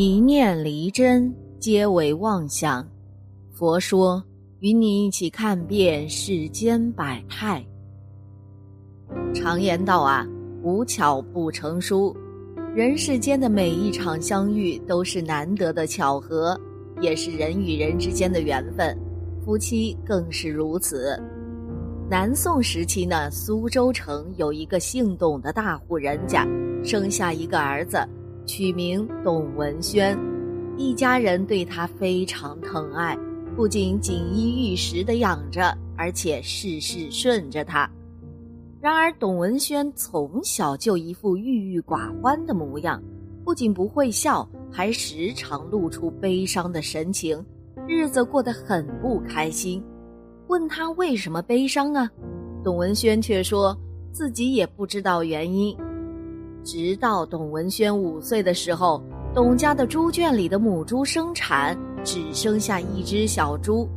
一念离真，皆为妄想。佛说，与你一起看遍世间百态。常言道啊，无巧不成书。人世间的每一场相遇，都是难得的巧合，也是人与人之间的缘分。夫妻更是如此。南宋时期呢，苏州城有一个姓董的大户人家，生下一个儿子。取名董文轩，一家人对他非常疼爱，不仅锦衣玉食的养着，而且事事顺着他。然而，董文轩从小就一副郁郁寡欢的模样，不仅不会笑，还时常露出悲伤的神情，日子过得很不开心。问他为什么悲伤啊？董文轩却说自己也不知道原因。直到董文轩五岁的时候，董家的猪圈里的母猪生产只剩下一只小猪。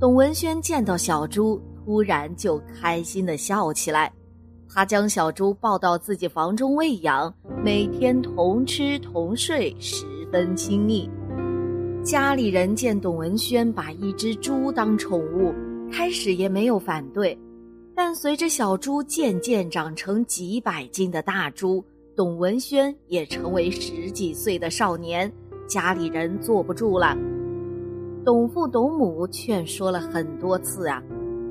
董文轩见到小猪，突然就开心的笑起来。他将小猪抱到自己房中喂养，每天同吃同睡，十分亲密。家里人见董文轩把一只猪当宠物，开始也没有反对，但随着小猪渐渐长成几百斤的大猪。董文轩也成为十几岁的少年，家里人坐不住了。董父董母劝说了很多次啊，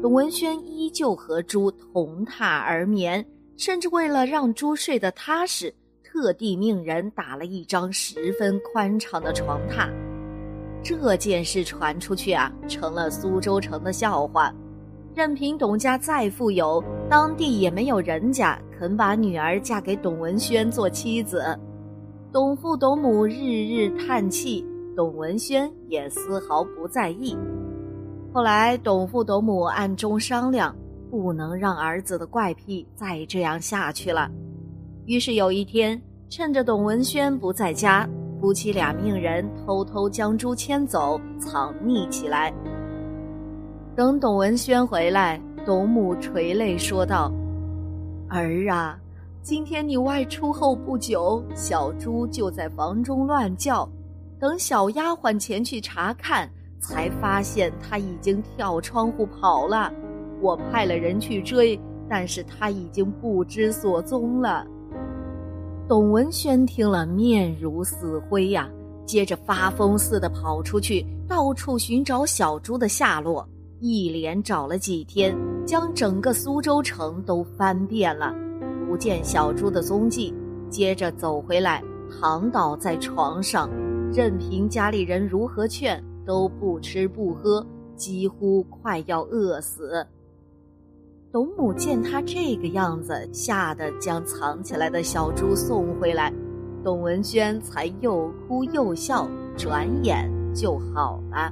董文轩依旧和猪同榻而眠，甚至为了让猪睡得踏实，特地命人打了一张十分宽敞的床榻。这件事传出去啊，成了苏州城的笑话。任凭董家再富有，当地也没有人家肯把女儿嫁给董文轩做妻子。董父董母日日叹气，董文轩也丝毫不在意。后来，董父董母暗中商量，不能让儿子的怪癖再这样下去了。于是有一天，趁着董文轩不在家，夫妻俩命人偷偷将猪牵走，藏匿起来。等董文轩回来，董母垂泪说道：“儿啊，今天你外出后不久，小猪就在房中乱叫。等小丫鬟前去查看，才发现它已经跳窗户跑了。我派了人去追，但是它已经不知所踪了。”董文轩听了，面如死灰呀，接着发疯似的跑出去，到处寻找小猪的下落。一连找了几天，将整个苏州城都翻遍了，不见小猪的踪迹。接着走回来，躺倒在床上，任凭家里人如何劝，都不吃不喝，几乎快要饿死。董母见他这个样子，吓得将藏起来的小猪送回来，董文轩才又哭又笑，转眼就好了。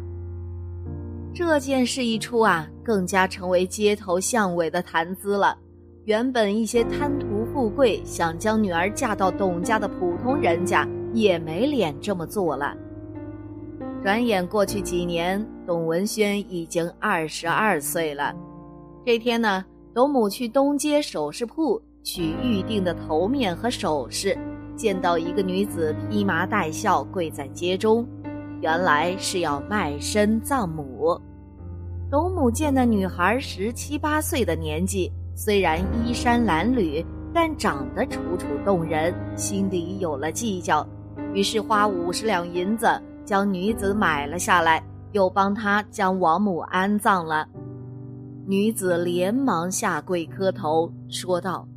这件事一出啊，更加成为街头巷尾的谈资了。原本一些贪图富贵、想将女儿嫁到董家的普通人家，也没脸这么做了。转眼过去几年，董文轩已经二十二岁了。这天呢，董母去东街首饰铺取预定的头面和首饰，见到一个女子披麻戴孝跪在街中。原来是要卖身葬母。董母见那女孩十七八岁的年纪，虽然衣衫褴褛，但长得楚楚动人，心里有了计较，于是花五十两银子将女子买了下来，又帮她将王母安葬了。女子连忙下跪磕头，说道：“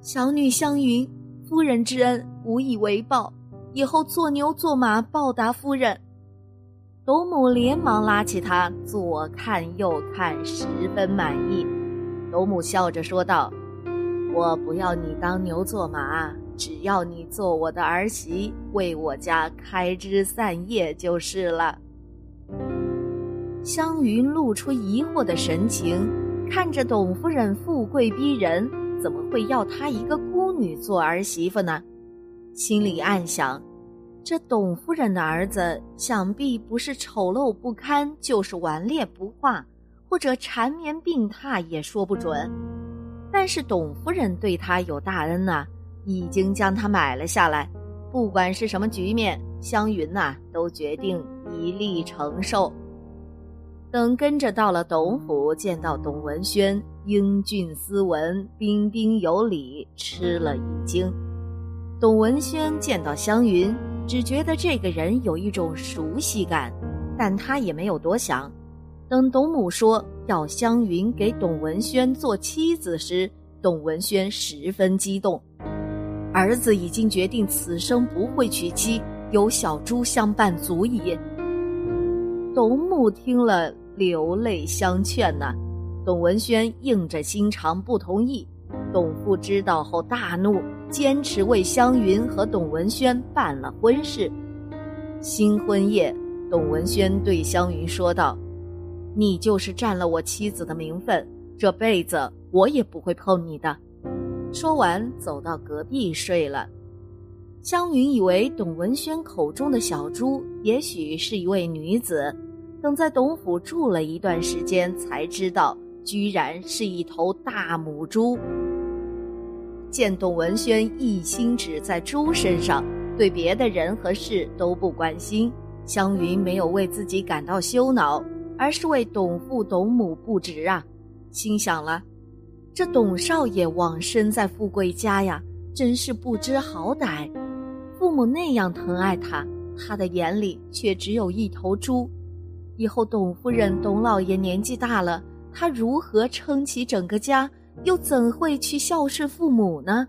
小女香云，夫人之恩，无以为报。”以后做牛做马报答夫人，董母连忙拉起他左看右看，十分满意。董母笑着说道：“我不要你当牛做马，只要你做我的儿媳，为我家开枝散叶就是了。”湘云露出疑惑的神情，看着董夫人富贵逼人，怎么会要她一个孤女做儿媳妇呢？心里暗想，这董夫人的儿子想必不是丑陋不堪，就是顽劣不化，或者缠绵病榻也说不准。但是董夫人对他有大恩呐，已经将他买了下来，不管是什么局面，湘云呐都决定一力承受。等跟着到了董府，见到董文轩英俊斯文、彬彬有礼，吃了一惊。董文轩见到湘云，只觉得这个人有一种熟悉感，但他也没有多想。等董母说要湘云给董文轩做妻子时，董文轩十分激动。儿子已经决定此生不会娶妻，有小猪相伴足矣。董母听了，流泪相劝呐。董文轩硬着心肠不同意。董父知道后大怒，坚持为湘云和董文轩办了婚事。新婚夜，董文轩对湘云说道：“你就是占了我妻子的名分，这辈子我也不会碰你的。”说完，走到隔壁睡了。湘云以为董文轩口中的小猪也许是一位女子，等在董府住了一段时间，才知道居然是一头大母猪。见董文轩一心只在猪身上，对别的人和事都不关心，湘云没有为自己感到羞恼，而是为董父董母不值啊，心想了。这董少爷往生在富贵家呀，真是不知好歹。父母那样疼爱他，他的眼里却只有一头猪。以后董夫人、董老爷年纪大了，他如何撑起整个家？又怎会去孝顺父母呢？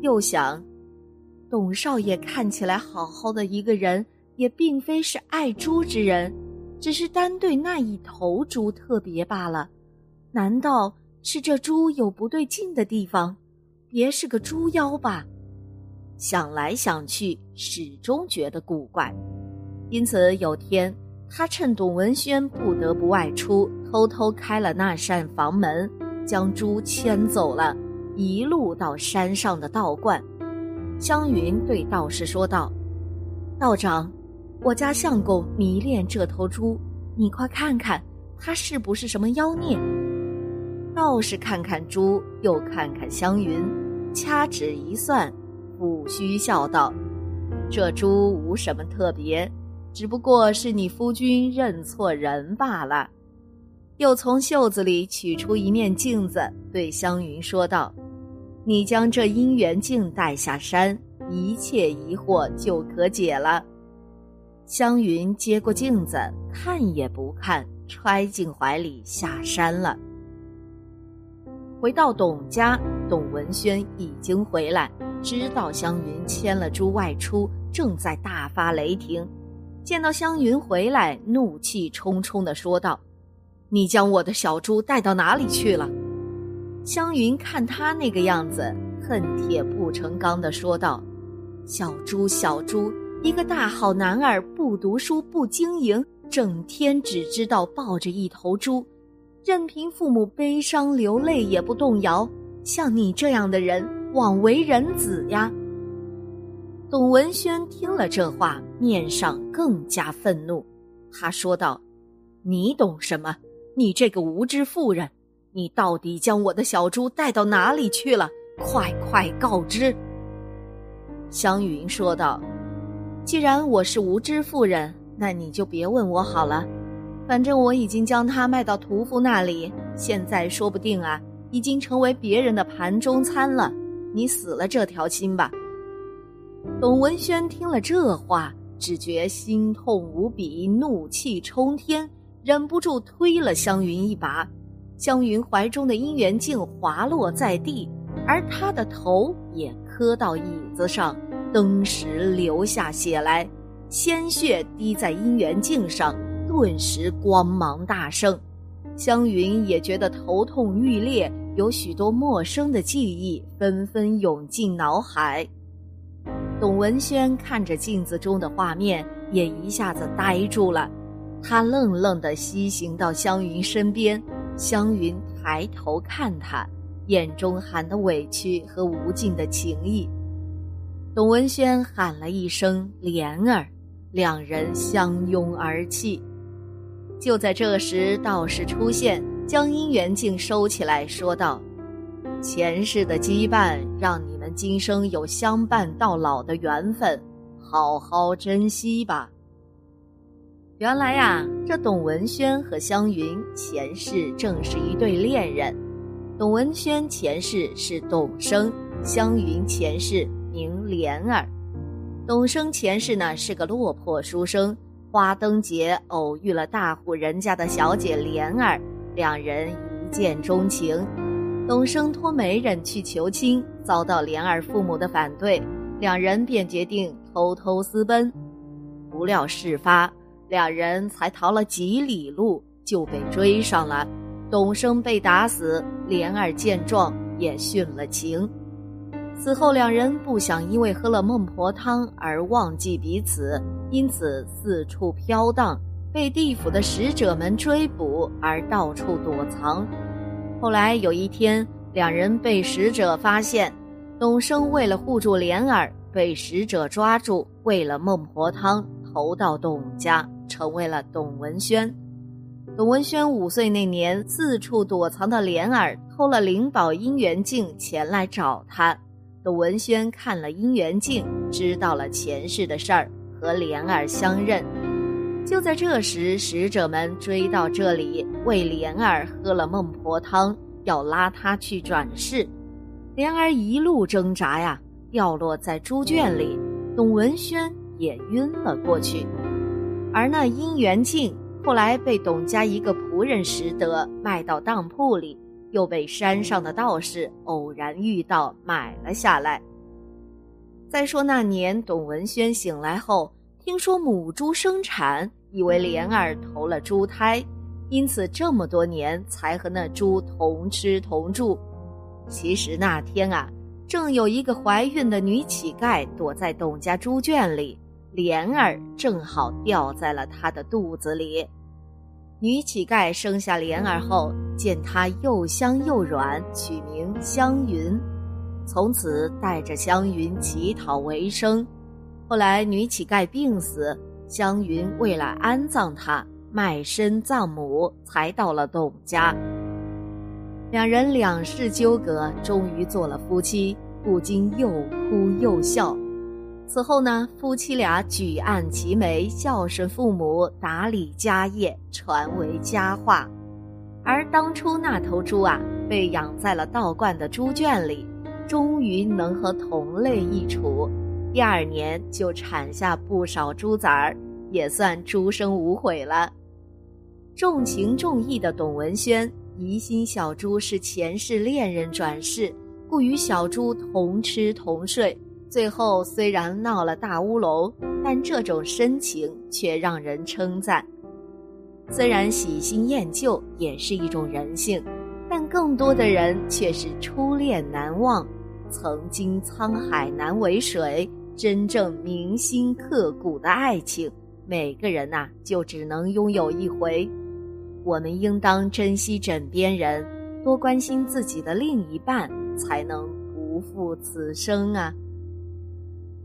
又想，董少爷看起来好好的一个人，也并非是爱猪之人，只是单对那一头猪特别罢了。难道？是这猪有不对劲的地方，别是个猪妖吧？想来想去，始终觉得古怪。因此有天，他趁董文轩不得不外出，偷偷开了那扇房门，将猪牵走了，一路到山上的道观。湘云对道士说道：“道长，我家相公迷恋这头猪，你快看看，他是不是什么妖孽？”道士看看猪，又看看湘云，掐指一算，抚须笑道：“这猪无什么特别，只不过是你夫君认错人罢了。”又从袖子里取出一面镜子，对湘云说道：“你将这姻缘镜带下山，一切疑惑就可解了。”湘云接过镜子，看也不看，揣进怀里下山了。回到董家，董文轩已经回来，知道湘云牵了猪外出，正在大发雷霆。见到湘云回来，怒气冲冲地说道：“你将我的小猪带到哪里去了？”湘云看他那个样子，恨铁不成钢的说道：“小猪，小猪，一个大好男儿，不读书，不经营，整天只知道抱着一头猪。”任凭父母悲伤流泪也不动摇，像你这样的人枉为人子呀！董文轩听了这话，面上更加愤怒。他说道：“你懂什么？你这个无知妇人！你到底将我的小猪带到哪里去了？快快告知！”湘云说道：“既然我是无知妇人，那你就别问我好了。”反正我已经将它卖到屠夫那里，现在说不定啊，已经成为别人的盘中餐了。你死了这条心吧。董文轩听了这话，只觉心痛无比，怒气冲天，忍不住推了湘云一把。湘云怀中的姻缘镜滑落在地，而他的头也磕到椅子上，登时流下血来，鲜血滴在姻缘镜上。顿时光芒大盛，湘云也觉得头痛欲裂，有许多陌生的记忆纷纷涌进脑海。董文轩看着镜子中的画面，也一下子呆住了。他愣愣地西行到湘云身边，湘云抬头看他，眼中含的委屈和无尽的情意。董文轩喊了一声“莲儿”，两人相拥而泣。就在这时，道士出现，将姻缘镜收起来，说道：“前世的羁绊让你们今生有相伴到老的缘分，好好珍惜吧。原来呀，这董文轩和湘云前世正是一对恋人。董文轩前世是董生，湘云前世名莲儿。董生前世呢是个落魄书生，花灯节偶遇了大户人家的小姐莲儿，两人一见钟情。董生托媒人去求亲，遭到莲儿父母的反对，两人便决定偷偷私奔。不料事发。两人才逃了几里路，就被追上了。董生被打死，莲儿见状也殉了情。此后，两人不想因为喝了孟婆汤而忘记彼此，因此四处飘荡，被地府的使者们追捕，而到处躲藏。后来有一天，两人被使者发现，董生为了护住莲儿，被使者抓住，喂了孟婆汤，投到董家。成为了董文轩。董文轩五岁那年，四处躲藏的莲儿偷了灵宝姻缘镜前来找他。董文轩看了姻缘镜，知道了前世的事儿，和莲儿相认。就在这时，使者们追到这里，为莲儿喝了孟婆汤，要拉他去转世。莲儿一路挣扎呀，掉落在猪圈里，董文轩也晕了过去。而那姻缘镜后来被董家一个仆人拾得，卖到当铺里，又被山上的道士偶然遇到，买了下来。再说那年，董文轩醒来后，听说母猪生产，以为莲儿投了猪胎，因此这么多年才和那猪同吃同住。其实那天啊，正有一个怀孕的女乞丐躲在董家猪圈里。莲儿正好掉在了他的肚子里。女乞丐生下莲儿后，见她又香又软，取名香云，从此带着香云乞讨为生。后来女乞丐病死，香云为了安葬她，卖身葬母，才到了董家。两人两世纠葛，终于做了夫妻，不禁又哭又笑。此后呢，夫妻俩举案齐眉，孝顺父母，打理家业，传为佳话。而当初那头猪啊，被养在了道观的猪圈里，终于能和同类一处。第二年就产下不少猪崽儿，也算猪生无悔了。重情重义的董文轩疑心小猪是前世恋人转世，故与小猪同吃同睡。最后虽然闹了大乌龙，但这种深情却让人称赞。虽然喜新厌旧也是一种人性，但更多的人却是初恋难忘，曾经沧海难为水。真正铭心刻骨的爱情，每个人呐就只能拥有一回。我们应当珍惜枕边人，多关心自己的另一半，才能不负此生啊。